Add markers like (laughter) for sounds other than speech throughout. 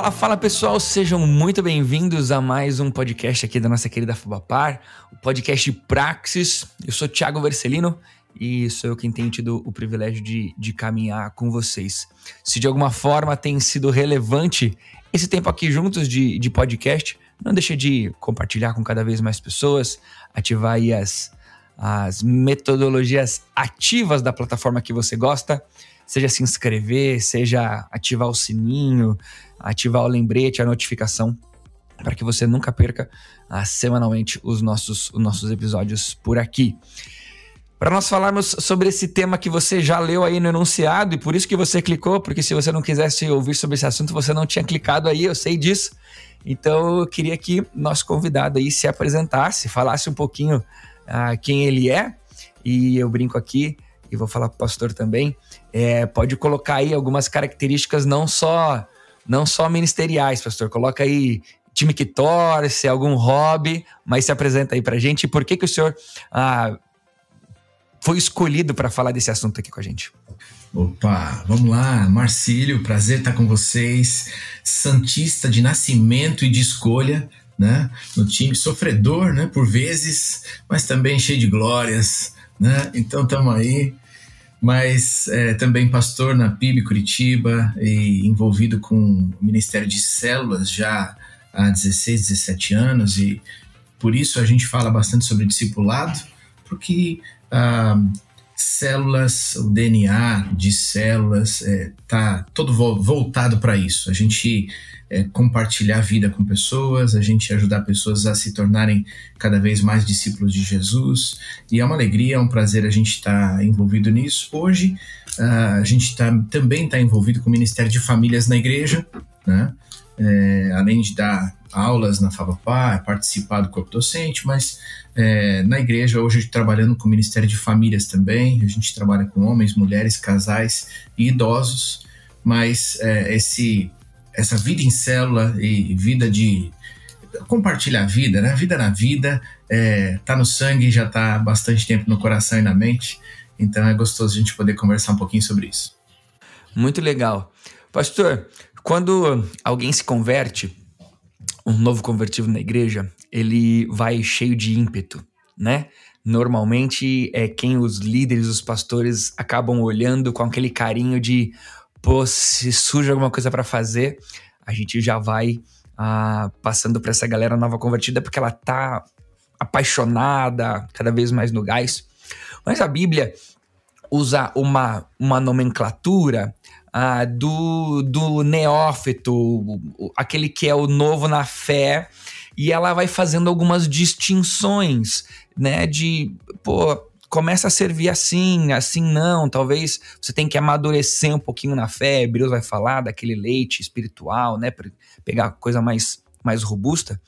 Fala, fala pessoal, sejam muito bem-vindos a mais um podcast aqui da nossa querida Fubapar, o podcast Praxis. Eu sou Thiago Vercelino e sou eu quem tenho tido o privilégio de, de caminhar com vocês. Se de alguma forma tem sido relevante esse tempo aqui juntos de, de podcast, não deixe de compartilhar com cada vez mais pessoas, ativar aí as, as metodologias ativas da plataforma que você gosta, seja se inscrever, seja ativar o sininho, ativar o lembrete, a notificação, para que você nunca perca ah, semanalmente os nossos, os nossos episódios por aqui. Para nós falarmos sobre esse tema que você já leu aí no enunciado e por isso que você clicou, porque se você não quisesse ouvir sobre esse assunto, você não tinha clicado aí, eu sei disso. Então eu queria que nosso convidado aí se apresentasse, falasse um pouquinho ah, quem ele é, e eu brinco aqui, e vou falar para o pastor também, é, pode colocar aí algumas características não só não só ministeriais, pastor. Coloca aí time que torce, algum hobby, mas se apresenta aí pra gente. E por que, que o senhor ah, foi escolhido para falar desse assunto aqui com a gente? Opa, vamos lá, Marcílio, prazer estar com vocês. Santista de nascimento e de escolha, né? No time sofredor, né? Por vezes, mas também cheio de glórias, né? Então estamos aí mas é, também pastor na PIB Curitiba e envolvido com o Ministério de Células já há 16, 17 anos. E por isso a gente fala bastante sobre discipulado, porque ah, células, o DNA de células está é, todo voltado para isso. A gente é, compartilhar a vida com pessoas, a gente ajudar pessoas a se tornarem cada vez mais discípulos de Jesus. E é uma alegria, é um prazer a gente estar tá envolvido nisso. Hoje, uh, a gente tá, também está envolvido com o Ministério de Famílias na igreja, né? É, além de dar aulas na Favapar, participar do corpo docente, mas é, na igreja hoje trabalhando com o Ministério de Famílias também, a gente trabalha com homens, mulheres, casais e idosos, mas é, esse essa vida em célula e vida de compartilhar a vida, né? Vida na vida, é, tá no sangue, já tá há bastante tempo no coração e na mente. Então é gostoso a gente poder conversar um pouquinho sobre isso. Muito legal. Pastor, quando alguém se converte, um novo convertido na igreja, ele vai cheio de ímpeto, né? Normalmente é quem os líderes, os pastores acabam olhando com aquele carinho de pô, se surge alguma coisa para fazer, a gente já vai ah, passando para essa galera nova convertida porque ela tá apaixonada, cada vez mais no gás. Mas a Bíblia usa uma, uma nomenclatura ah, do, do neófito, aquele que é o novo na fé, e ela vai fazendo algumas distinções, né? De, pô, começa a servir assim, assim não. Talvez você tenha que amadurecer um pouquinho na fé. Deus vai falar daquele leite espiritual, né? Para pegar coisa mais, mais robusta.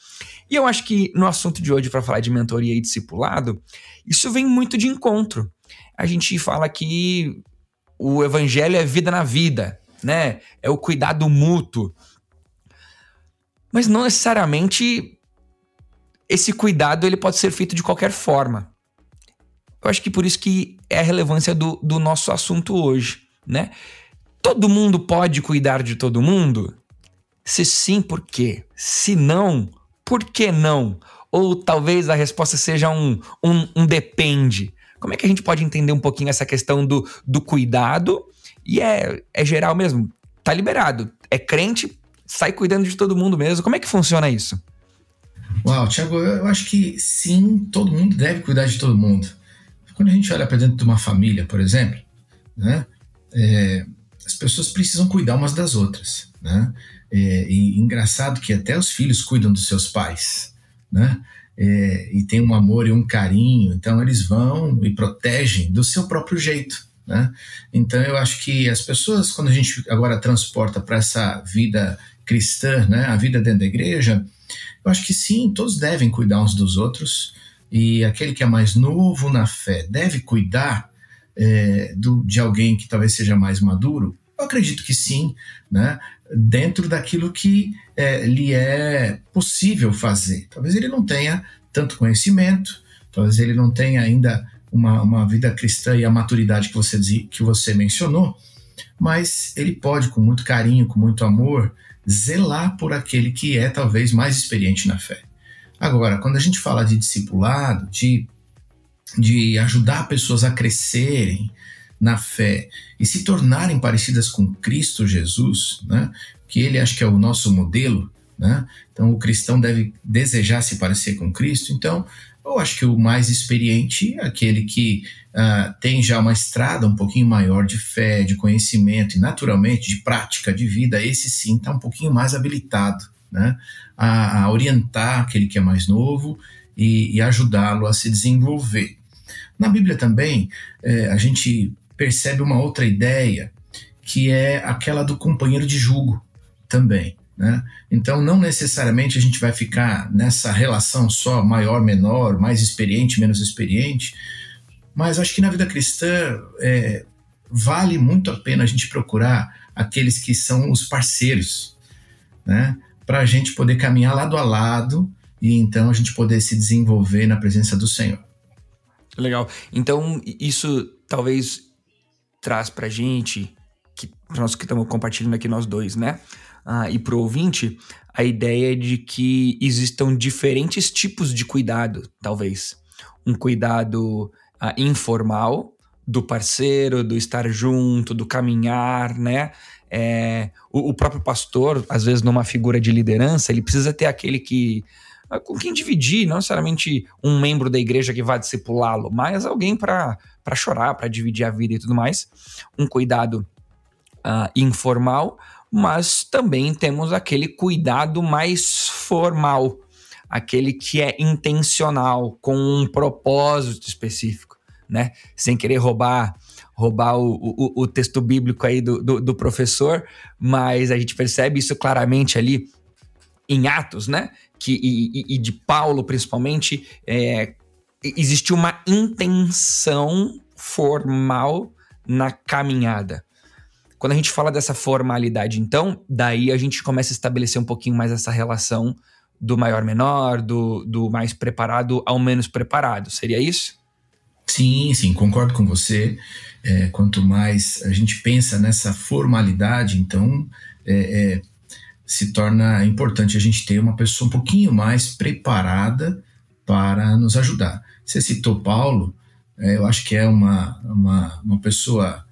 E eu acho que no assunto de hoje, para falar de mentoria e discipulado, isso vem muito de encontro. A gente fala que o evangelho é vida na vida, né? É o cuidado mútuo. Mas não necessariamente esse cuidado ele pode ser feito de qualquer forma. Eu acho que por isso que é a relevância do, do nosso assunto hoje, né? Todo mundo pode cuidar de todo mundo? Se sim, por quê? Se não, por que não? Ou talvez a resposta seja um, um, um depende. Como é que a gente pode entender um pouquinho essa questão do, do cuidado? E é, é geral mesmo, tá liberado. É crente, sai cuidando de todo mundo mesmo. Como é que funciona isso? Uau, Thiago, eu acho que sim, todo mundo deve cuidar de todo mundo. Quando a gente olha para dentro de uma família, por exemplo, né, é, as pessoas precisam cuidar umas das outras, né? É, e engraçado que até os filhos cuidam dos seus pais, né? É, e tem um amor e um carinho, então eles vão e protegem do seu próprio jeito, né? Então eu acho que as pessoas, quando a gente agora transporta para essa vida cristã, né, a vida dentro da igreja, eu acho que sim, todos devem cuidar uns dos outros, e aquele que é mais novo na fé deve cuidar é, do, de alguém que talvez seja mais maduro? Eu acredito que sim, né? Dentro daquilo que é, lhe é possível fazer. Talvez ele não tenha tanto conhecimento, talvez ele não tenha ainda uma, uma vida cristã e a maturidade que você, que você mencionou, mas ele pode, com muito carinho, com muito amor, zelar por aquele que é talvez mais experiente na fé. Agora, quando a gente fala de discipulado, de, de ajudar pessoas a crescerem, na fé e se tornarem parecidas com Cristo Jesus, né? que ele acho que é o nosso modelo, né? então o cristão deve desejar se parecer com Cristo. Então, eu acho que o mais experiente é aquele que uh, tem já uma estrada um pouquinho maior de fé, de conhecimento e, naturalmente, de prática de vida. Esse sim está um pouquinho mais habilitado né? a, a orientar aquele que é mais novo e, e ajudá-lo a se desenvolver. Na Bíblia também, é, a gente percebe uma outra ideia, que é aquela do companheiro de jugo também. Né? Então, não necessariamente a gente vai ficar nessa relação só maior, menor, mais experiente, menos experiente, mas acho que na vida cristã é, vale muito a pena a gente procurar aqueles que são os parceiros, né? para a gente poder caminhar lado a lado e então a gente poder se desenvolver na presença do Senhor. Legal. Então, isso talvez traz pra gente, que nós que estamos compartilhando aqui nós dois, né? Ah, e pro ouvinte, a ideia de que existam diferentes tipos de cuidado, talvez. Um cuidado ah, informal, do parceiro, do estar junto, do caminhar, né? É, o, o, próprio pastor, às vezes, numa figura de liderança, ele precisa ter aquele que com quem dividir, não necessariamente um membro da igreja que vai discipulá-lo, mas alguém para chorar, para dividir a vida e tudo mais. Um cuidado uh, informal, mas também temos aquele cuidado mais formal, aquele que é intencional, com um propósito específico, né? Sem querer roubar roubar o, o, o texto bíblico aí do, do, do professor, mas a gente percebe isso claramente ali em Atos, né? Que, e, e de Paulo, principalmente, é, existe uma intenção formal na caminhada. Quando a gente fala dessa formalidade, então, daí a gente começa a estabelecer um pouquinho mais essa relação do maior menor, do, do mais preparado ao menos preparado. Seria isso? Sim, sim, concordo com você. É, quanto mais a gente pensa nessa formalidade, então é, é, se torna importante a gente ter uma pessoa um pouquinho mais preparada para nos ajudar. Você citou Paulo, é, eu acho que é uma, uma, uma pessoa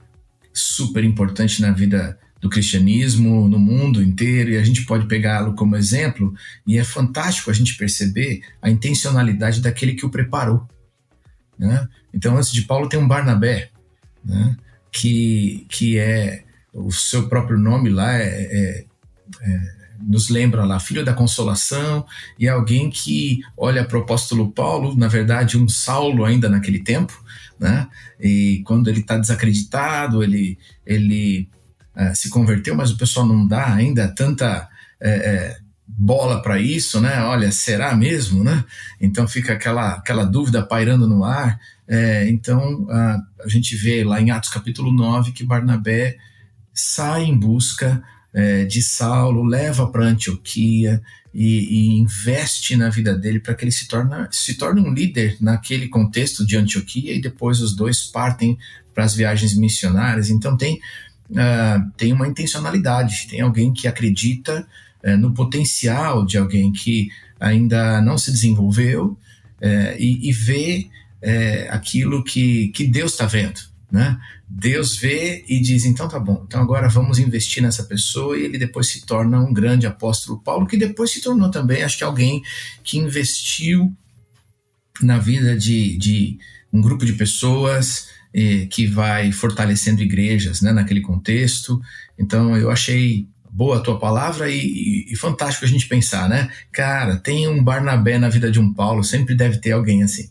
super importante na vida do cristianismo no mundo inteiro e a gente pode pegá-lo como exemplo e é fantástico a gente perceber a intencionalidade daquele que o preparou. Né? Então, antes de Paulo tem um Barnabé, né? que, que é o seu próprio nome lá é, é, é nos lembra lá, filho da consolação, e alguém que olha para o apóstolo Paulo, na verdade, um Saulo ainda naquele tempo, né? E quando ele está desacreditado, ele, ele é, se converteu, mas o pessoal não dá ainda tanta é, é, bola para isso, né? Olha, será mesmo, né? Então fica aquela, aquela dúvida pairando no ar. É, então a, a gente vê lá em Atos capítulo 9 que Barnabé sai em busca é, de Saulo, leva para Antioquia e, e, investe na vida dele para que ele se torne, se torne um líder naquele contexto de Antioquia e depois os dois partem para as viagens missionárias. Então tem, uh, tem uma intencionalidade, tem alguém que acredita uh, no potencial de alguém que ainda não se desenvolveu uh, e, e, vê aquilo que, que Deus está vendo. Né? Deus vê e diz: então tá bom, então agora vamos investir nessa pessoa, e ele depois se torna um grande apóstolo Paulo, que depois se tornou também, acho que alguém que investiu na vida de, de um grupo de pessoas eh, que vai fortalecendo igrejas né, naquele contexto. Então eu achei boa a tua palavra e, e, e, fantástico a gente pensar, né? Cara, tem um Barnabé na vida de um Paulo, sempre deve ter alguém assim.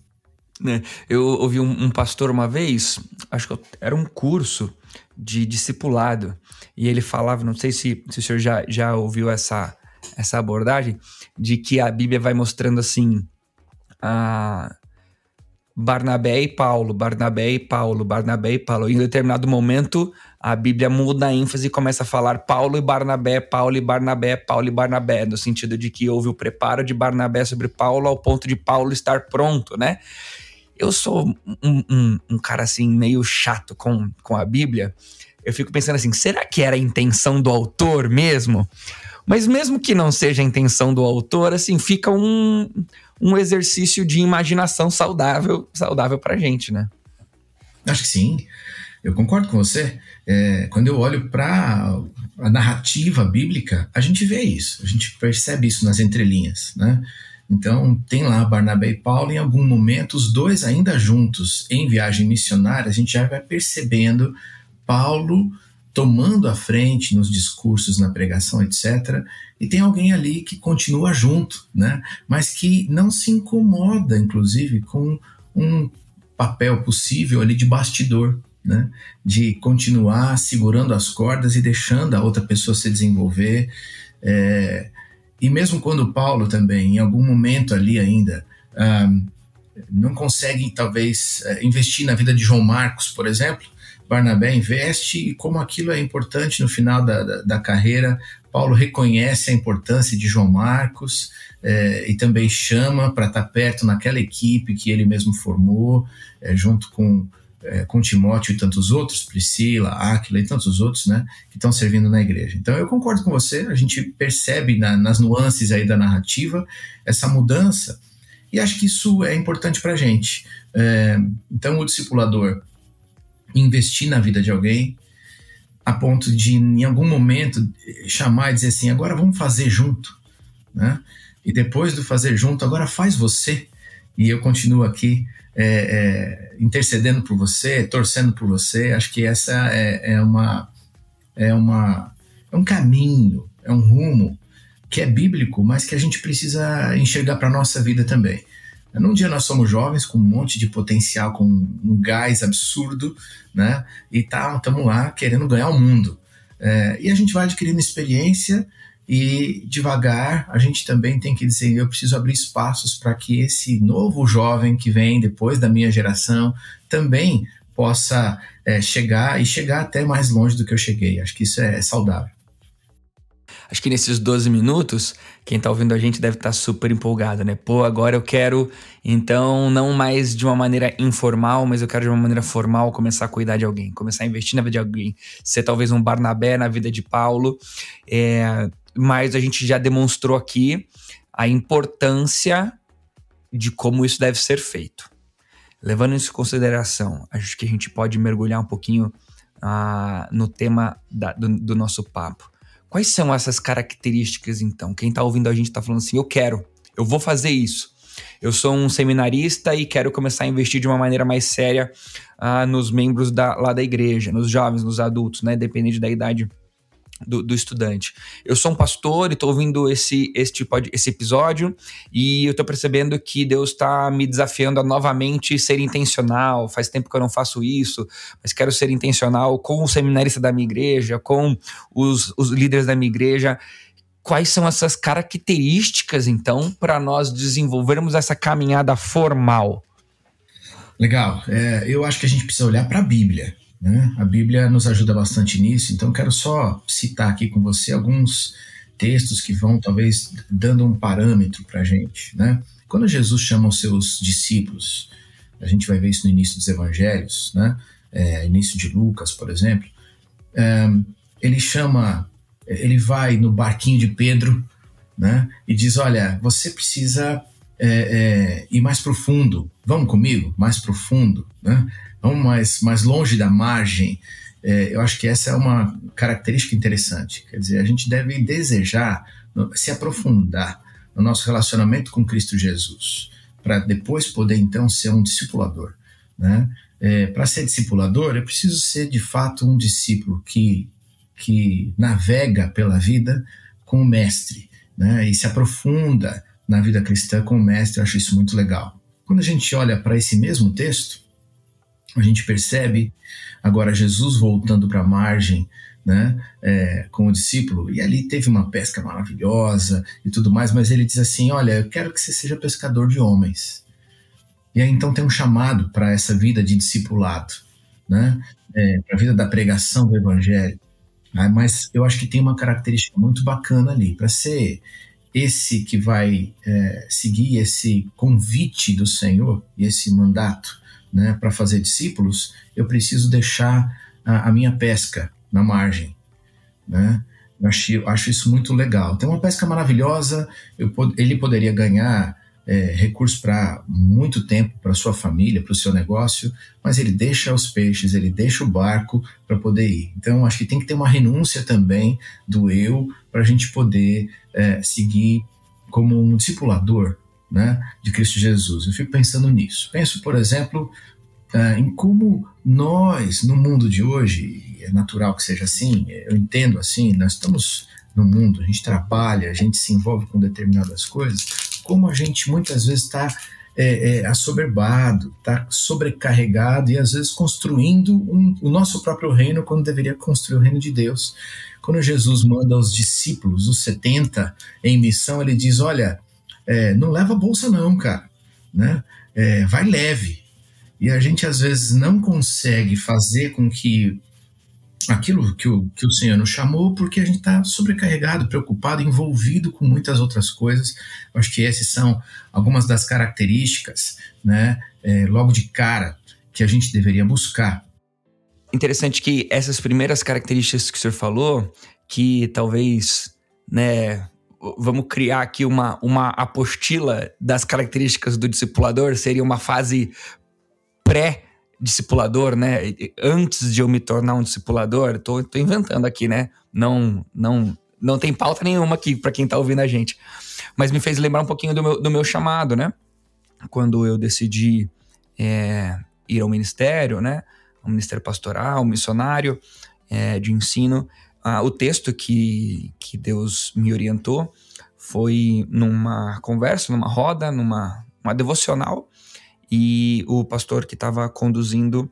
É, eu ouvi um, um, pastor uma vez, acho que era um curso de discipulado, e ele falava, não sei se, se o senhor já, já ouviu essa, essa abordagem, de que a Bíblia vai mostrando assim, a Barnabé e Paulo, Barnabé e Paulo, Barnabé e Paulo. Em determinado momento, a Bíblia muda a ênfase e começa a falar Paulo e Barnabé, Paulo e Barnabé, Paulo e Barnabé, no sentido de que houve o preparo de Barnabé sobre Paulo ao ponto de Paulo estar pronto, né? Eu sou um, um, um cara assim, meio chato com, com a Bíblia. Eu fico pensando assim, será que era a intenção do autor mesmo? Mas mesmo que não seja a intenção do autor, assim, fica um, um exercício de imaginação saudável, saudável pra gente, né? Acho que sim. Eu concordo com você. É, quando eu olho para a narrativa bíblica, a gente vê isso, a gente percebe isso nas entrelinhas, né? Então, tem lá Barnabé e Paulo, em algum momento, os dois ainda juntos em viagem missionária, a gente já vai percebendo Paulo tomando a frente nos discursos, na pregação, etc. E tem alguém ali que continua junto, né? Mas que não se incomoda, inclusive, com um papel possível ali de bastidor, né? De continuar segurando as cordas e deixando a outra pessoa se desenvolver. É... E mesmo quando Paulo também, em algum momento ali ainda, um, não consegue talvez eh, investir na vida de João Marcos, por exemplo, Barnabé investe e como aquilo é importante no final da, da, da carreira, Paulo reconhece a importância de João Marcos é, e também chama para estar tá perto naquela equipe que ele mesmo formou, é, junto com, é, com Timóteo e tantos outros, Priscila, Áquila e tantos outros, né, que estão servindo na igreja. Então eu concordo com você, a gente percebe na, nas nuances aí da narrativa essa mudança e acho que isso é importante para a gente. então o discipulador investir na vida de alguém a ponto de, em algum momento, chamar e dizer assim: agora vamos fazer junto, né? E depois do fazer junto, agora faz você. E eu continuo aqui é, é, intercedendo por você, torcendo por você. Acho que essa é, é, uma, é, uma, é um caminho, é um rumo que é bíblico, mas que a gente precisa enxergar para nossa vida também. Num dia nós somos jovens com um monte de potencial, com um gás absurdo, né? E estamos tá, lá querendo ganhar o mundo. É, e a gente vai adquirindo experiência e devagar a gente também tem que dizer: eu preciso abrir espaços para que esse novo jovem que vem depois da minha geração também possa é, chegar e chegar até mais longe do que eu cheguei. Acho que isso é saudável. Acho que nesses 12 minutos, quem tá ouvindo a gente deve estar tá super empolgado, né? Pô, agora eu quero, então, não mais de uma maneira informal, mas eu quero de uma maneira formal começar a cuidar de alguém, começar a investir na vida de alguém, ser talvez um Barnabé na vida de Paulo. É, mas a gente já demonstrou aqui a importância de como isso deve ser feito. Levando isso em consideração, acho que a gente pode mergulhar um pouquinho ah, no tema da, do, do nosso papo. Quais são essas características, então? Quem está ouvindo a gente está falando assim: eu quero, eu vou fazer isso. Eu sou um seminarista e quero começar a investir de uma maneira mais séria uh, nos membros da, lá da igreja, nos jovens, nos adultos, né? Dependente da idade do, do, estudante. Eu sou um pastor e estou ouvindo esse, tipo esse episódio e eu estou percebendo que Deus está me desafiando a novamente ser intencional. Faz tempo que eu não faço isso, mas quero ser intencional com o seminarista da minha igreja, com os, os líderes da minha igreja. Quais são essas características, então, para nós desenvolvermos essa caminhada formal? Legal. É, eu acho que a gente precisa olhar para a Bíblia. Né? A Bíblia nos ajuda bastante nisso, então quero só citar aqui com você alguns textos que vão talvez dando um parâmetro para a gente. Né? Quando Jesus chama os seus discípulos, a gente vai ver isso no início dos evangelhos, né? É, início de Lucas, por exemplo, é, ele chama, ele vai no barquinho de Pedro né? e diz: Olha, você precisa é, é, ir mais profundo, vamos comigo, mais profundo. Né? Vamos mais, mais longe da margem. É, eu acho que essa é uma característica interessante. Quer dizer, a gente deve desejar se aprofundar no nosso relacionamento com Cristo Jesus, para depois poder então ser um discipulador. Né? é, para ser discipulador, eu preciso ser de fato um discípulo que, que navega pela vida com o mestre, né? E se aprofunda na vida cristã com o mestre, eu acho isso muito legal. Quando a gente olha para esse mesmo texto, a gente percebe agora Jesus voltando para a margem né, é, com o discípulo, e ali teve uma pesca maravilhosa e tudo mais, mas ele diz assim: Olha, eu quero que você seja pescador de homens. E aí então tem um chamado para essa vida de discipulado, né, é, para a vida da pregação do evangelho. Ah, mas eu acho que tem uma característica muito bacana ali, para ser esse que vai é, seguir esse convite do Senhor e esse mandato né, para fazer discípulos, eu preciso deixar a, a minha pesca na margem. Né? Acho, acho, isso muito legal. Tem uma pesca maravilhosa, eu, ele poderia ganhar é, recursos para muito tempo para sua família, para o seu negócio, mas ele deixa os peixes, ele deixa o barco para poder ir. Então, acho que tem que ter uma renúncia também do eu para a gente poder é, seguir como um discipulador né, de Cristo Jesus. Eu fico pensando nisso. Penso, por exemplo, é, em como nós, no mundo de hoje, é natural que seja assim, eu entendo assim, nós estamos no mundo, a gente trabalha, a gente se envolve com determinadas coisas, como a gente muitas vezes está é, é, assoberbado, está sobrecarregado e às vezes construindo um, o nosso próprio reino quando deveria construir o reino de Deus. Quando Jesus manda os discípulos, os 70, em missão, ele diz: Olha, é, não leva bolsa, não, cara, né? É, vai leve. E a gente às vezes não consegue fazer com que aquilo que o, que o Senhor nos chamou, porque a gente está sobrecarregado, preocupado, envolvido com muitas outras coisas. Acho que essas são algumas das características, né, é, logo de cara, que a gente deveria buscar. Interessante que essas primeiras características que o senhor falou, que talvez, né, vamos criar aqui uma, uma apostila das características do discipulador, seria uma fase pré- discipulador, né? Antes de eu me tornar um discipulador, tô, tô inventando aqui, né? Não, não, não tem pauta nenhuma aqui para quem tá ouvindo a gente. Mas me fez lembrar um pouquinho do meu, do meu chamado, né? Quando eu decidi é, ir ao ministério, né? O ministério pastoral, missionário é, de ensino. Ah, o texto que, que Deus me orientou foi numa conversa, numa roda, numa uma devocional e o pastor que estava conduzindo,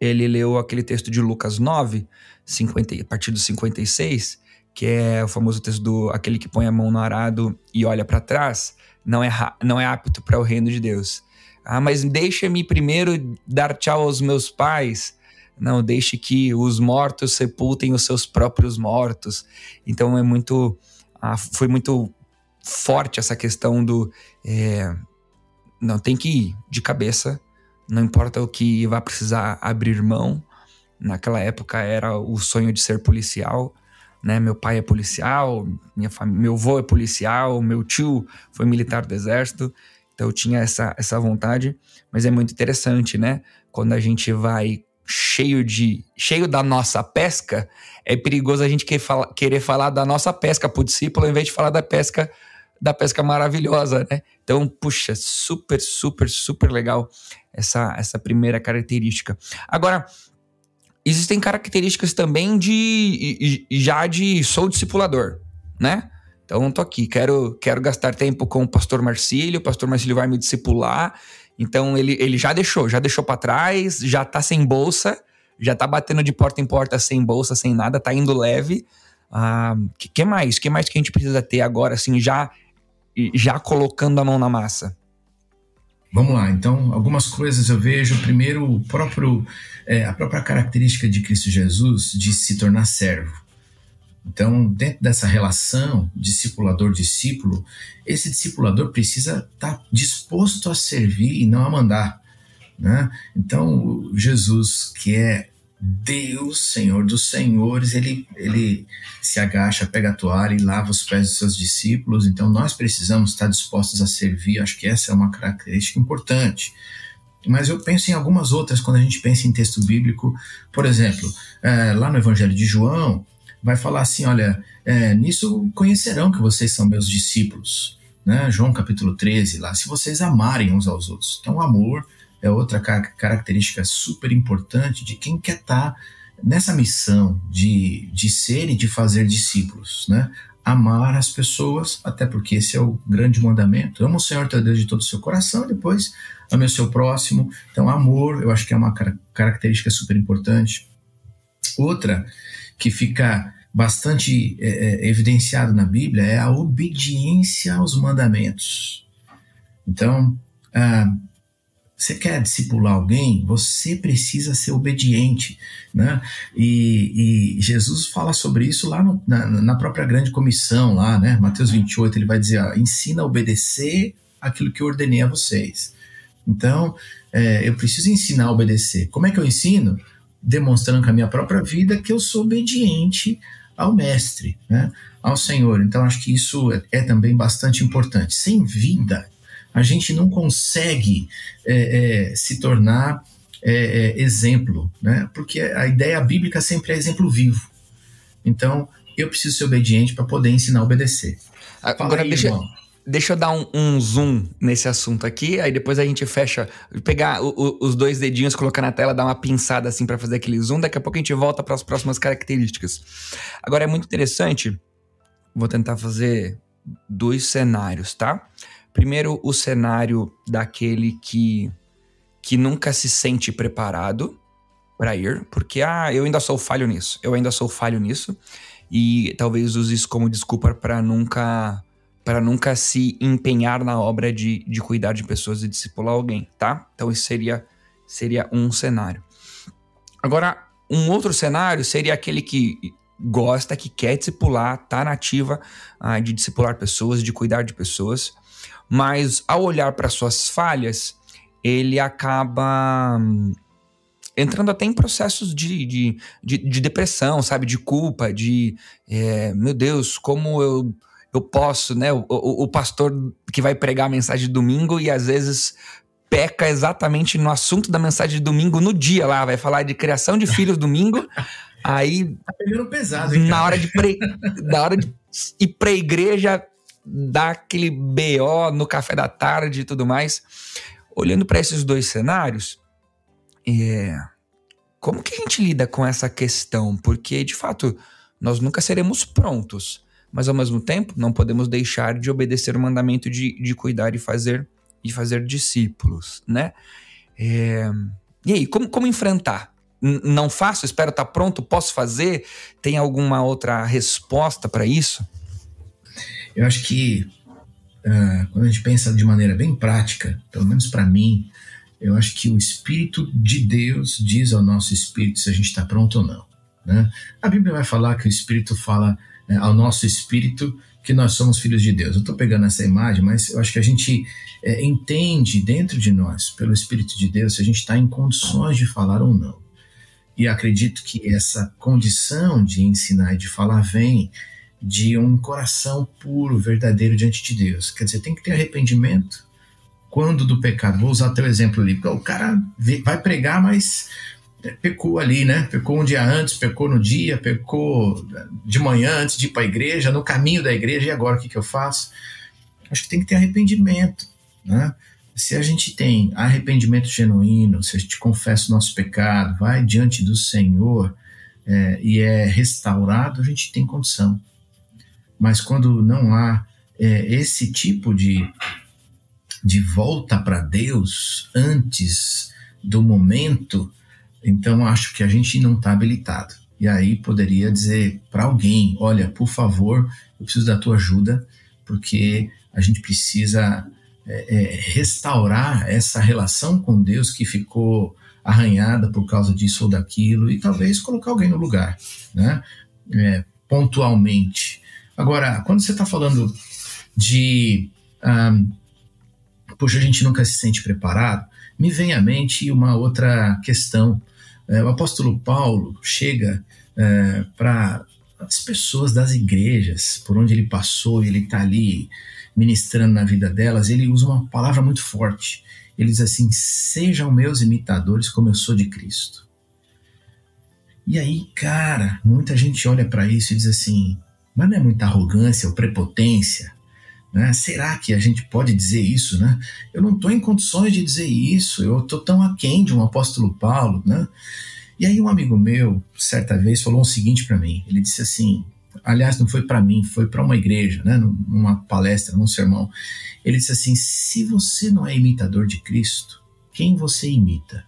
ele leu aquele texto de Lucas 9, 50, a partir do 56, que é o famoso texto do aquele que põe a mão no arado e olha para trás, não é, não é apto para o reino de Deus. Ah, mas deixa-me primeiro dar tchau aos meus pais. Não, deixe que os mortos sepultem os seus próprios mortos. Então é muito. Ah, foi muito forte essa questão do. É, não, tem que ir de cabeça, não importa o que vai precisar abrir mão. Naquela época era o sonho de ser policial, né? Meu pai é policial, minha família, meu avô é policial, meu tio foi militar do exército, então eu tinha essa, essa vontade, mas é muito interessante, né? Quando a gente vai cheio de cheio da nossa pesca, é perigoso a gente querer falar, querer falar da nossa pesca pro discípulo, ao invés de falar da pesca da pesca maravilhosa, né? Então, puxa, super, super, super legal essa, essa primeira característica. Agora, existem características também de já de sou discipulador, né? Então, tô aqui, quero, quero gastar tempo com o pastor Marcílio, o pastor Marcílio vai me discipular. Então, ele, ele já deixou, já deixou para trás, já tá sem bolsa, já tá batendo de porta em porta sem bolsa, sem nada, tá indo leve. Ah, que, que mais? que mais que a gente precisa ter agora, assim, já já colocando a mão na massa? Vamos lá, então, algumas coisas eu vejo. Primeiro, próprio, é, a própria característica de Cristo Jesus de se tornar servo. Então, dentro dessa relação discipulador-discípulo, esse discipulador precisa estar disposto a servir e não a mandar. Né? Então, Jesus, que é Deus, Senhor dos Senhores, ele, ele se agacha, pega a toalha e lava os pés dos seus discípulos. Então, nós precisamos estar dispostos a servir. Acho que essa é uma característica importante. Mas eu penso em algumas outras quando a gente pensa em texto bíblico. Por exemplo, é, lá no Evangelho de João, vai falar assim: olha, é, nisso conhecerão que vocês são meus discípulos. Né? João capítulo 13, lá, se vocês amarem uns aos outros. Então, o amor é outra característica super importante de quem quer estar tá nessa missão de, de ser e de fazer discípulos, né? Amar as pessoas, até porque esse é o grande mandamento. Ama o Senhor teu Deus de todo o seu coração, depois ame o seu próximo. Então, amor, eu acho que é uma característica super importante. Outra que fica bastante é, é, evidenciado na Bíblia é a obediência aos mandamentos. Então, ah, você quer discipular alguém, você precisa ser obediente, né? E, e Jesus fala sobre isso lá no, na, na, própria grande comissão, lá, né? Mateus 28, ele vai dizer, ó, ensina a obedecer aquilo que eu ordenei a vocês. Então, é, eu preciso ensinar a obedecer. Como é que eu ensino? Demonstrando com a minha própria vida que eu sou obediente ao mestre, né? Ao Senhor. Então, acho que isso é, é também bastante importante. Sem vida, a gente não consegue é, é, se tornar é, é, exemplo, né? Porque a ideia bíblica sempre é exemplo vivo. Então, eu preciso ser obediente para poder ensinar a obedecer. Agora, aí, deixa, deixa eu dar um, um, zoom nesse assunto aqui, aí depois a gente fecha, pegar o, o, os dois dedinhos, colocar na tela, dar uma pinçada assim para fazer aquele zoom. Daqui a pouco a gente volta para as próximas características. Agora é muito interessante, vou tentar fazer dois cenários, tá? Primeiro, o cenário daquele que, que nunca se sente preparado para ir, porque, ah, eu ainda sou falho nisso, eu ainda sou falho nisso, e talvez use isso como desculpa para nunca para nunca se empenhar na obra de, de cuidar de pessoas e discipular alguém, tá? Então isso seria, seria um cenário. Agora, um outro cenário seria aquele que gosta, que quer discipular, tá nativa ah, de discipular pessoas, de cuidar de pessoas, mas ao olhar para suas falhas, ele acaba hum, entrando até em processos de, de, de, de depressão, sabe? De culpa, de é, meu Deus, como eu, eu posso, né? O, o, o, pastor que vai pregar a mensagem de domingo e às vezes peca exatamente no assunto da mensagem de domingo no dia lá, vai falar de criação de filhos domingo. (laughs) Aí. Tá pegando pesado, hein, na hora de pre... na hora de ir pra igreja, dar aquele BO no café da tarde e tudo mais. Olhando para esses dois cenários, é, como que a gente lida com essa questão? Porque, de fato, nós nunca seremos prontos, mas ao mesmo tempo não podemos deixar de obedecer o mandamento de, de cuidar e fazer e fazer discípulos, né? É, e aí, como, como enfrentar? Não faço, espero estar tá pronto, posso fazer? Tem alguma outra resposta para isso? Eu acho que uh, quando a gente pensa de maneira bem prática, pelo menos para mim, eu acho que o Espírito de Deus diz ao nosso espírito se a gente está pronto ou não. Né? A Bíblia vai falar que o Espírito fala né, ao nosso espírito que nós somos filhos de Deus. Eu estou pegando essa imagem, mas eu acho que a gente é, entende dentro de nós, pelo Espírito de Deus, se a gente está em condições de falar ou não. E acredito que essa condição de ensinar e de falar vem de um coração puro, verdadeiro diante de Deus. Quer dizer, tem que ter arrependimento quando do pecado. Vou usar teu exemplo ali, porque o cara vai pregar, mas pecou ali, né? Pecou um dia antes, pecou no dia, pecou de manhã antes de ir para a igreja, no caminho da igreja, e agora o que, que eu faço? Acho que tem que ter arrependimento, né? Se a gente tem arrependimento genuíno, se a gente confessa o nosso pecado, vai diante do Senhor é, e é restaurado, a gente tem condição. Mas quando não há é, esse tipo de, de volta para Deus antes do momento, então acho que a gente não está habilitado. E aí poderia dizer para alguém: olha, por favor, eu preciso da tua ajuda, porque a gente precisa é, é, restaurar essa relação com Deus que ficou arranhada por causa disso ou daquilo, e talvez colocar alguém no lugar, né? É, pontualmente. Agora, quando você está falando de. Um, puxa, a gente nunca se sente preparado, me vem à mente uma outra questão. É, o apóstolo Paulo chega é, para as pessoas das igrejas, por onde ele passou, ele está ali ministrando na vida delas, ele usa uma palavra muito forte. Ele diz assim: Sejam meus imitadores, como eu sou de Cristo. E aí, cara, muita gente olha para isso e diz assim: mas não é muita arrogância ou prepotência Né? Será que a gente pode dizer isso? Né? Eu não estou em condições de dizer isso, eu estou tão aquém de um apóstolo Paulo. Né? E aí um amigo meu, certa vez, falou o seguinte para mim, ele disse assim, aliás, não foi para mim, foi para uma igreja, né, numa palestra, num sermão. Ele disse assim: se você não é imitador de Cristo, quem você imita?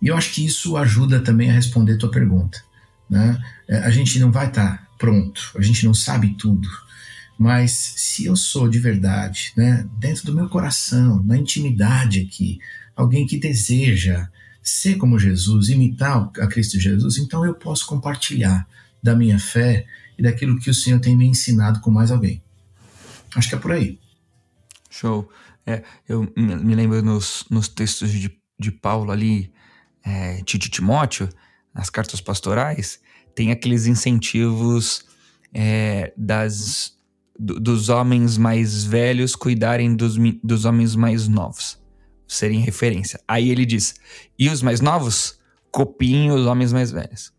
E eu acho que isso ajuda também a responder a tua pergunta. Né? É, a gente não vai estar tá pronto, a gente não sabe tudo. Mas se eu sou de verdade, né, dentro do meu coração, na intimidade aqui, alguém que deseja ser como Jesus, imitar a Cristo Jesus, então eu posso compartilhar da minha fé e daquilo que o Senhor tem me ensinado com mais alguém. Acho que é por aí. Show. É, eu me lembro nos, nos textos de, de Paulo ali, é, Tito Timóteo, nas cartas pastorais, tem aqueles incentivos é, das, do, dos homens mais velhos cuidarem dos, dos homens mais novos, serem referência. Aí ele diz: e os mais novos copiem os homens mais velhos.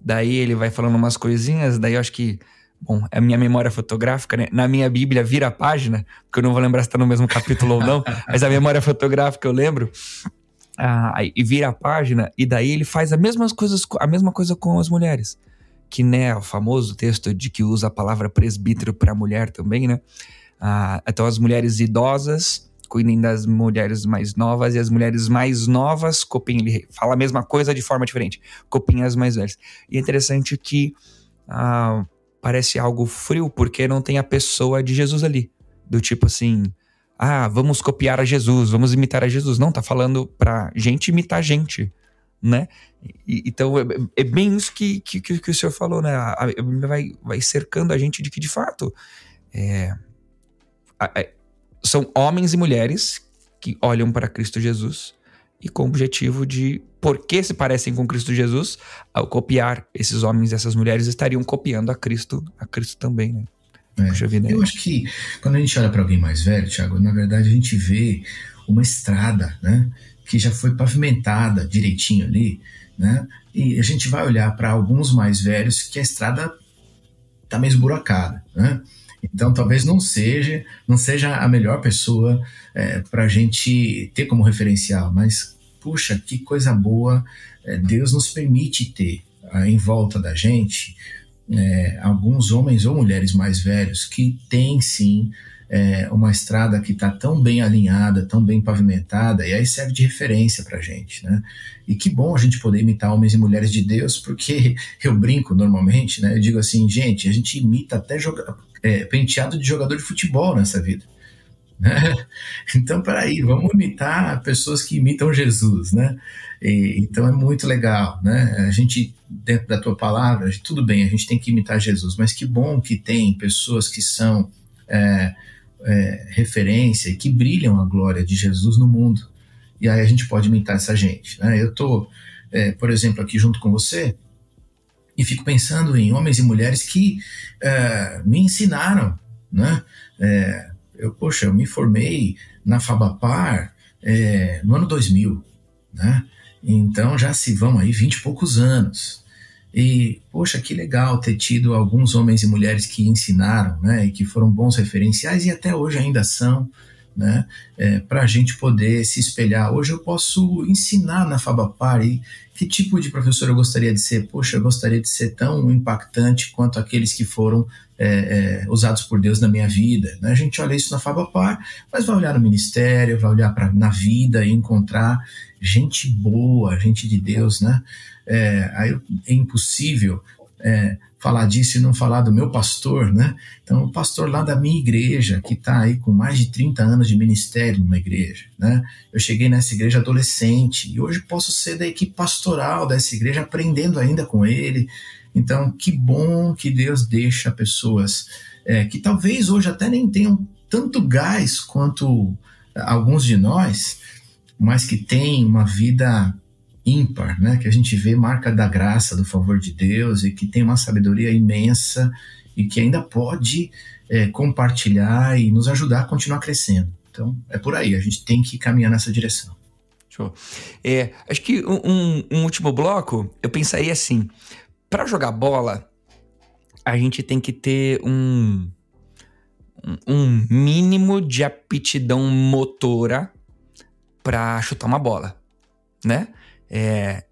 Daí ele vai falando umas coisinhas, daí eu acho que Bom, é a minha memória fotográfica, né? Na minha Bíblia vira a página, porque eu não vou lembrar se está no mesmo capítulo ou não, (laughs) mas a memória fotográfica eu lembro. Ah, e vira a página, e daí ele faz a mesma, coisas, a mesma coisa com as mulheres. Que, né, o famoso texto de que usa a palavra presbítero para mulher também, né? Ah, então, as mulheres idosas cuidem das mulheres mais novas, e as mulheres mais novas copiem, ele fala a mesma coisa de forma diferente, copiem as mais velhas. E é interessante que. Ah, parece algo frio porque não tem a pessoa de Jesus ali. Do tipo assim, ah, vamos copiar a Jesus, vamos imitar a Jesus. Não, tá falando pra gente imitar gente, né? E, então é, é, bem isso que, que, que, o senhor falou, né? A, a, vai, vai cercando a gente de que de fato é, a, são homens e mulheres que olham para Cristo Jesus e com o objetivo de, porque se parecem com Cristo Jesus, ao copiar esses homens e essas mulheres estariam copiando a Cristo, a Cristo também, né? É. Vida, eu acho que quando a gente olha para alguém mais velho, Thiago, na verdade a gente vê uma estrada, né, que já foi pavimentada direitinho ali, né? E a gente vai olhar para alguns mais velhos que a estrada tá meio esburacada, né? Então talvez não seja, não seja a melhor pessoa é, para a gente ter como referencial, mas puxa, que coisa boa, é, Deus nos permite ter é, em volta da gente é, alguns homens ou mulheres mais velhos que têm sim é, uma estrada que está tão bem alinhada, tão bem pavimentada, e aí serve de referência para a gente, né? E que bom a gente poder imitar homens e mulheres de Deus, porque (laughs) eu brinco normalmente, né? Eu digo assim, gente, a gente imita até joga, é, penteado de jogador de futebol nessa vida. (laughs) Então, peraí, vamos imitar pessoas que imitam Jesus, né? E, então é muito legal, né? A gente, dentro da tua palavra, tudo bem, a gente tem que imitar Jesus, mas que bom que tem pessoas que são é, é, referência que brilham a glória de Jesus no mundo. E aí a gente pode imitar essa gente, né? Eu tô, é, por exemplo, aqui junto com você, e fico pensando em homens e mulheres que é, me ensinaram, né? É, eu, poxa, eu me formei na Fabapar é, no ano 2000, né? Então já se vão aí vinte e poucos anos. E, poxa, que legal ter tido alguns homens e mulheres que ensinaram, né? E que foram bons referenciais e até hoje ainda são, né? É, para a gente poder se espelhar. Hoje eu posso ensinar na Fabapar e que tipo de professor eu gostaria de ser? Poxa, eu gostaria de ser tão impactante quanto aqueles que foram é, é, usados por Deus na minha vida. Né? A gente olha isso na Fabapar, mas vai olhar no ministério, vai olhar pra, na vida e encontrar gente boa, gente de Deus, né? É, aí é impossível é, falar disso e não falar do meu pastor, né? Então, o pastor lá da minha igreja, que está aí com mais de 30 anos de ministério numa igreja, né? Eu cheguei nessa igreja adolescente e hoje posso ser da equipe pastoral dessa igreja, aprendendo ainda com ele. Então, que bom que Deus deixa pessoas é, que talvez hoje até nem tenham tanto gás quanto alguns de nós, mas que têm uma vida ímpar, né? Que a gente vê marca da graça, do favor de Deus e que tem uma sabedoria imensa e que ainda pode é, compartilhar e nos ajudar a continuar crescendo. Então, é por aí, a gente tem que caminhar nessa direção. Show. É, acho que um, um, último bloco, eu pensaria assim: para jogar bola, a gente tem que ter um, um mínimo de aptidão motora para chutar uma bola, né? É,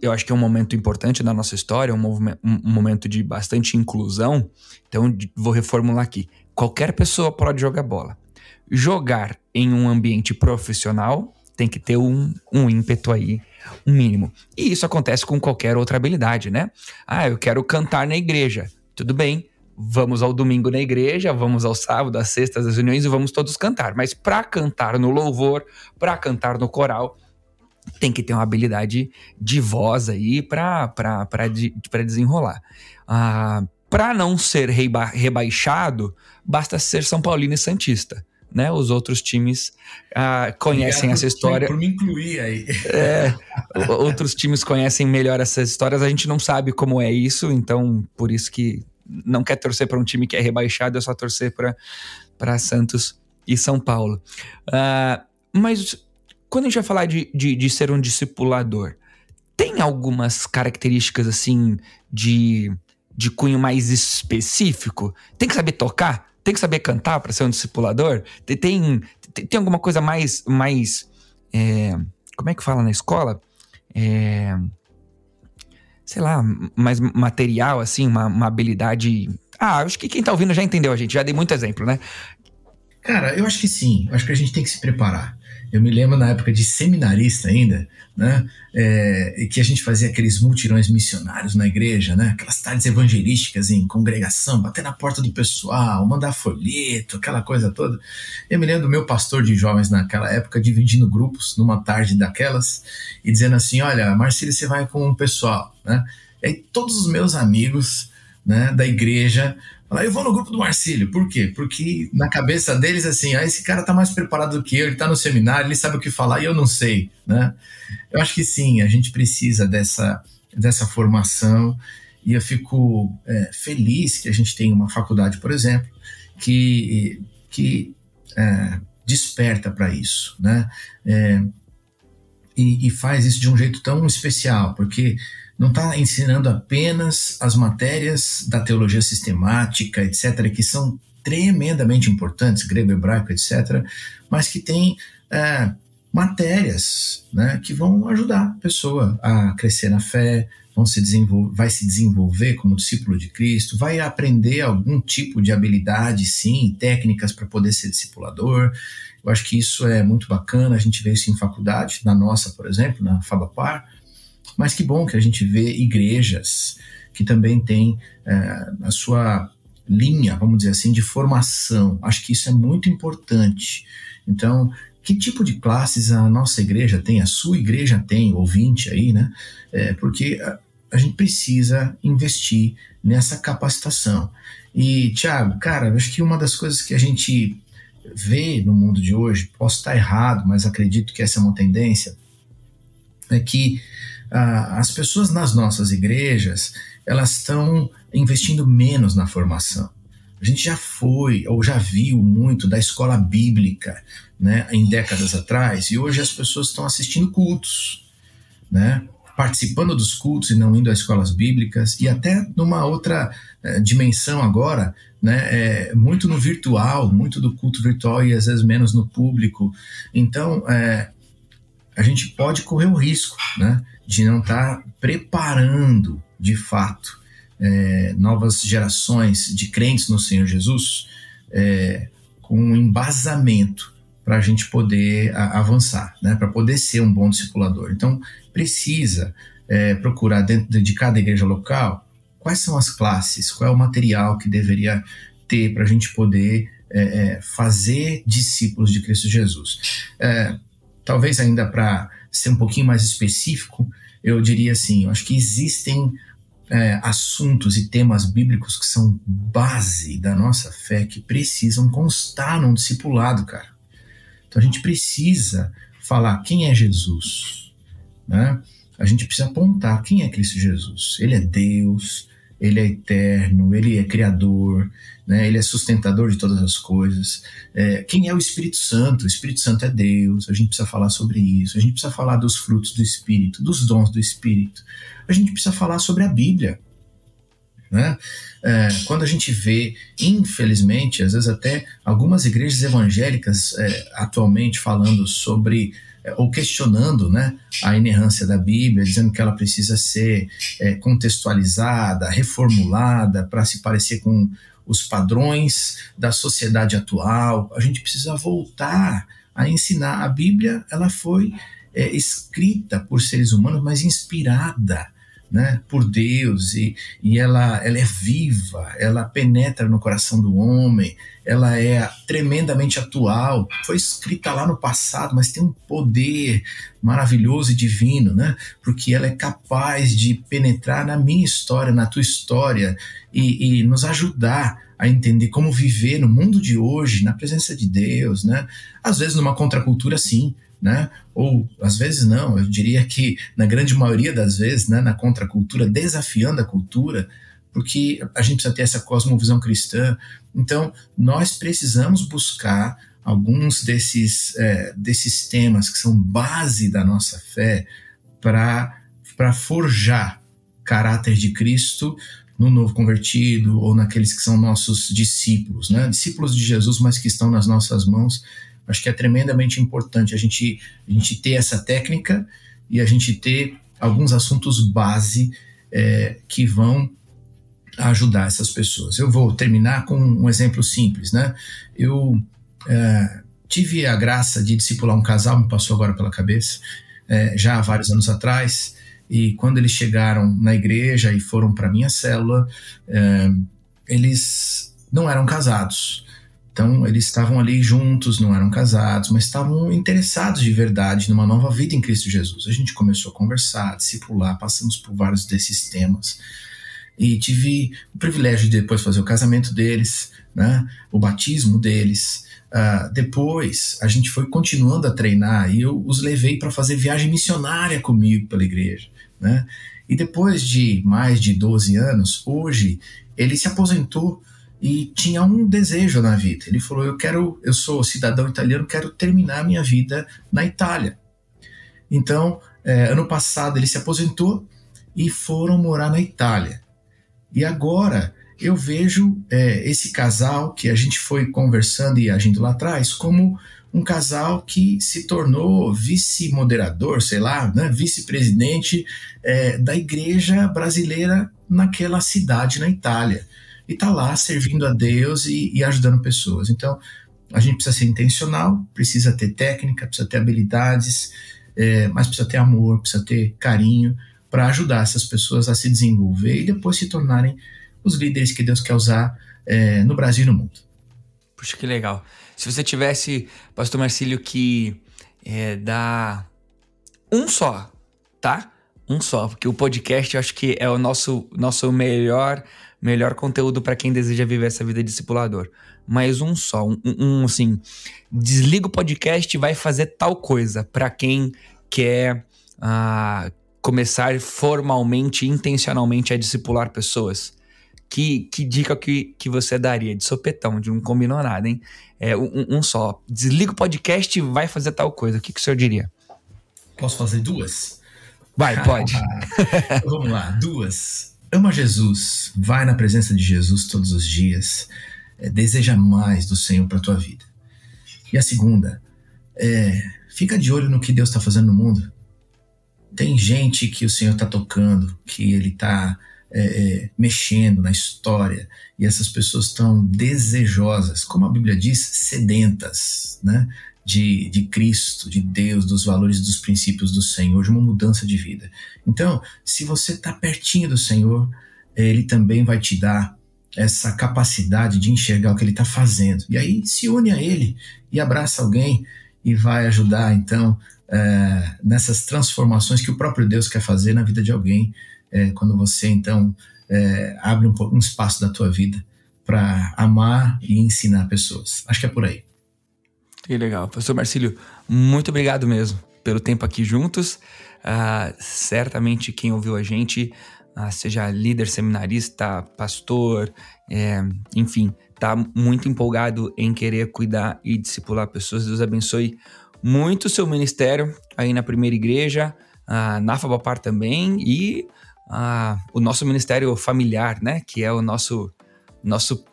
eu acho que é um momento importante na nossa história, um, movimento, um momento de bastante inclusão. Então, vou reformular aqui. Qualquer pessoa pode jogar bola. Jogar em um ambiente profissional tem que ter um, um ímpeto aí, um mínimo. E isso acontece com qualquer outra habilidade, né? Ah, eu quero cantar na igreja. Tudo bem, vamos ao domingo na igreja, vamos ao sábado, às sextas, às reuniões e vamos todos cantar. Mas para cantar no louvor, para cantar no coral, tem que ter uma habilidade de voz aí para desenrolar. Ah, para não ser reba rebaixado, basta ser São Paulino e Santista. Né? Os outros times ah, conhecem Obrigado essa história. Por me incluir aí. É, (laughs) outros times conhecem melhor essas histórias. A gente não sabe como é isso, então por isso que não quer torcer para um time que é rebaixado, é só torcer para Santos e São Paulo. Uh, mas quando a gente vai falar de, de, de, ser um discipulador, tem algumas características assim de, de cunho mais específico? Tem que saber tocar? Tem que saber cantar para ser um discipulador? Tem, tem, tem alguma coisa mais. mais é, como é que fala na escola? É, sei lá, mais material, assim, uma, uma habilidade. Ah, acho que quem tá ouvindo já entendeu a gente, já dei muito exemplo, né? Cara, eu acho que sim. Eu acho que a gente tem que se preparar. Eu me lembro na época de seminarista ainda, né? É, que a gente fazia aqueles mutirões missionários na igreja, né? Aquelas tardes evangelísticas em congregação, bater na porta do pessoal, mandar folheto, aquela coisa toda. Eu me lembro do meu pastor de jovens naquela época dividindo grupos numa tarde daquelas e dizendo assim: Olha, Marcílio, você vai com o pessoal, né? E aí todos os meus amigos né, da igreja eu vou no grupo do Marcílio. Por quê? Porque na cabeça deles, assim, ah, esse cara tá mais preparado do que eu, ele tá no seminário, ele sabe o que falar e eu não sei, né? Eu acho que sim, a gente precisa dessa, dessa formação e eu fico é, feliz que a gente tem uma faculdade, por exemplo, que, que é, desperta para isso, né? É, e, e faz isso de um jeito tão especial, porque não está ensinando apenas as matérias da teologia sistemática, etc., que são tremendamente importantes, grego, hebraico, etc., mas que tem é, matérias né, que vão ajudar a pessoa a crescer na fé, vão se desenvolver, vai se desenvolver como discípulo de Cristo, vai aprender algum tipo de habilidade, sim, técnicas para poder ser discipulador. Eu acho que isso é muito bacana, a gente vê isso em faculdade, na nossa, por exemplo, na Fabapar, mas que bom que a gente vê igrejas que também têm é, a sua linha, vamos dizer assim, de formação. Acho que isso é muito importante. Então, que tipo de classes a nossa igreja tem, a sua igreja tem, ouvinte aí, né? É, porque a, a gente precisa investir nessa capacitação. E, Tiago, cara, acho que uma das coisas que a gente vê no mundo de hoje, posso estar errado, mas acredito que essa é uma tendência, é que ah, as pessoas nas nossas igrejas elas estão investindo menos na formação. A gente já foi ou já viu muito da escola bíblica, né, em décadas atrás, e hoje as pessoas estão assistindo cultos, né, participando dos cultos e não indo às escolas bíblicas, e até numa outra eh, dimensão agora, né, é, muito no virtual, muito do culto virtual e às vezes menos no público. Então, é, a gente pode correr o risco, né, de não estar tá preparando de fato é, novas gerações de crentes no Senhor Jesus é, com um embasamento para a gente poder a, avançar, né, para poder ser um bom discipulador. Então, precisa é, procurar dentro de cada igreja local quais são as classes, qual é o material que deveria ter para a gente poder é, é, fazer discípulos de Cristo Jesus. É, talvez ainda para ser um pouquinho mais específico, eu diria assim: eu acho que existem é, assuntos e temas bíblicos que são base da nossa fé que precisam constar num discipulado, cara. Então a gente precisa falar quem é Jesus, né? A gente precisa apontar quem é Cristo Jesus. Ele é Deus, ele é eterno, ele é criador, né? ele é sustentador de todas as coisas. É, quem é o Espírito Santo? O Espírito Santo é Deus, a gente precisa falar sobre isso, a gente precisa falar dos frutos do Espírito, dos dons do Espírito, a gente precisa falar sobre a Bíblia. Né? É, quando a gente vê, infelizmente, às vezes até algumas igrejas evangélicas é, atualmente falando sobre ou questionando né, a inerrância da Bíblia, dizendo que ela precisa ser é, contextualizada, reformulada para se parecer com os padrões da sociedade atual. A gente precisa voltar a ensinar. A Bíblia ela foi é, escrita por seres humanos, mas inspirada né, por Deus e, e ela, ela é viva, ela penetra no coração do homem, ela é tremendamente atual, foi escrita lá no passado, mas tem um poder maravilhoso e divino, né, porque ela é capaz de penetrar na minha história, na tua história e, e nos ajudar a entender como viver no mundo de hoje, na presença de Deus, né? Às vezes numa contracultura, sim, né? Ou às vezes não, eu diria que na grande maioria das vezes, né, na contracultura, desafiando a cultura, porque a gente precisa ter essa cosmovisão cristã. Então, nós precisamos buscar alguns desses, é, desses temas que são base da nossa fé para forjar caráter de Cristo no novo convertido ou naqueles que são nossos discípulos, né? discípulos de Jesus, mas que estão nas nossas mãos Acho que é tremendamente importante a gente, a gente ter essa técnica e a gente ter alguns assuntos base é, que vão ajudar essas pessoas. Eu vou terminar com um exemplo simples, né? Eu é, tive a graça de discipular um casal, me passou agora pela cabeça, é, já há vários anos atrás, e quando eles chegaram na igreja e foram para minha célula, é, eles não eram casados. Então, eles estavam ali juntos, não eram casados, mas estavam interessados de verdade numa nova vida em Cristo Jesus. A gente começou a conversar, a discipular, passamos por vários desses temas. E tive o privilégio de depois fazer o casamento deles, né, o batismo deles. Uh, depois, a gente foi continuando a treinar e eu os levei para fazer viagem missionária comigo pela igreja. Né? E depois de mais de 12 anos, hoje, ele se aposentou e tinha um desejo na vida. Ele falou: "Eu quero, eu sou cidadão italiano, quero terminar minha vida na Itália". Então, é, ano passado ele se aposentou e foram morar na Itália. E agora eu vejo é, esse casal que a gente foi conversando e agindo lá atrás como um casal que se tornou vice-moderador, sei lá, né, vice-presidente é, da igreja brasileira naquela cidade na Itália e tá lá servindo a Deus e, e ajudando pessoas. Então, a gente precisa ser intencional, precisa ter técnica, precisa ter habilidades, é, mas precisa ter amor, precisa ter carinho para ajudar essas pessoas a se desenvolver e depois se tornarem os líderes que Deus quer usar é, no Brasil e no mundo. Puxa, que legal. Se você tivesse, Pastor Marcílio, que é, dar um só, tá? Um só, porque o podcast eu acho que é o nosso, nosso melhor melhor conteúdo para quem deseja viver essa vida discipulador. Mas um só, um, um assim, desliga o podcast e vai fazer tal coisa para quem quer uh, começar formalmente, intencionalmente a discipular pessoas. Que, que dica que, que você daria de sopetão, de não combinou nada, hein? É um, um só. Desliga o podcast e vai fazer tal coisa. O que, que o senhor diria? Posso fazer duas? Vai, pode. (laughs) Vamos lá, duas ama Jesus, vai na presença de Jesus todos os dias, é, deseja mais do Senhor para tua vida. E a segunda, é, fica de olho no que Deus está fazendo no mundo. Tem gente que o Senhor está tocando, que Ele está é, é, mexendo na história, e essas pessoas estão desejosas, como a Bíblia diz, sedentas, né? de, de Cristo, de Deus, dos valores, dos princípios do Senhor, de uma mudança de vida. Então, se você está pertinho do Senhor, Ele também vai te dar essa capacidade de enxergar o que Ele está fazendo. E aí se une a Ele e abraça alguém e vai ajudar, então, é, nessas transformações que o próprio Deus quer fazer na vida de alguém, é, quando você, então, é, abre um, um espaço da tua vida para amar e ensinar pessoas. Acho que é por aí. Que legal. Professor Marcílio, muito obrigado mesmo pelo tempo aqui juntos. Uh, certamente quem ouviu a gente, uh, seja líder, seminarista, pastor, é, enfim, tá muito empolgado em querer cuidar e discipular pessoas. Deus abençoe muito o seu ministério aí na primeira igreja, uh, na Fabapar também e a, o nosso ministério familiar, né? Que é o nosso, nosso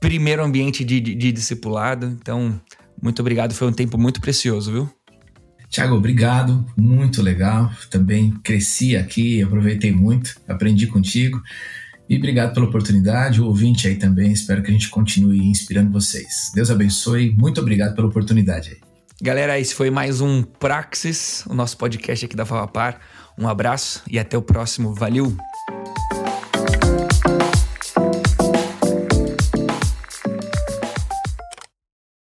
primeiro ambiente de, de, de discipulado. Então, muito obrigado, foi um tempo muito precioso, viu? Tiago, obrigado, muito legal. Também cresci aqui, aproveitei muito, aprendi contigo. E obrigado pela oportunidade, o ouvinte aí também. Espero que a gente continue inspirando vocês. Deus abençoe, muito obrigado pela oportunidade aí. Galera, esse foi mais um Praxis, o nosso podcast aqui da Favapar. Um abraço e até o próximo. Valeu!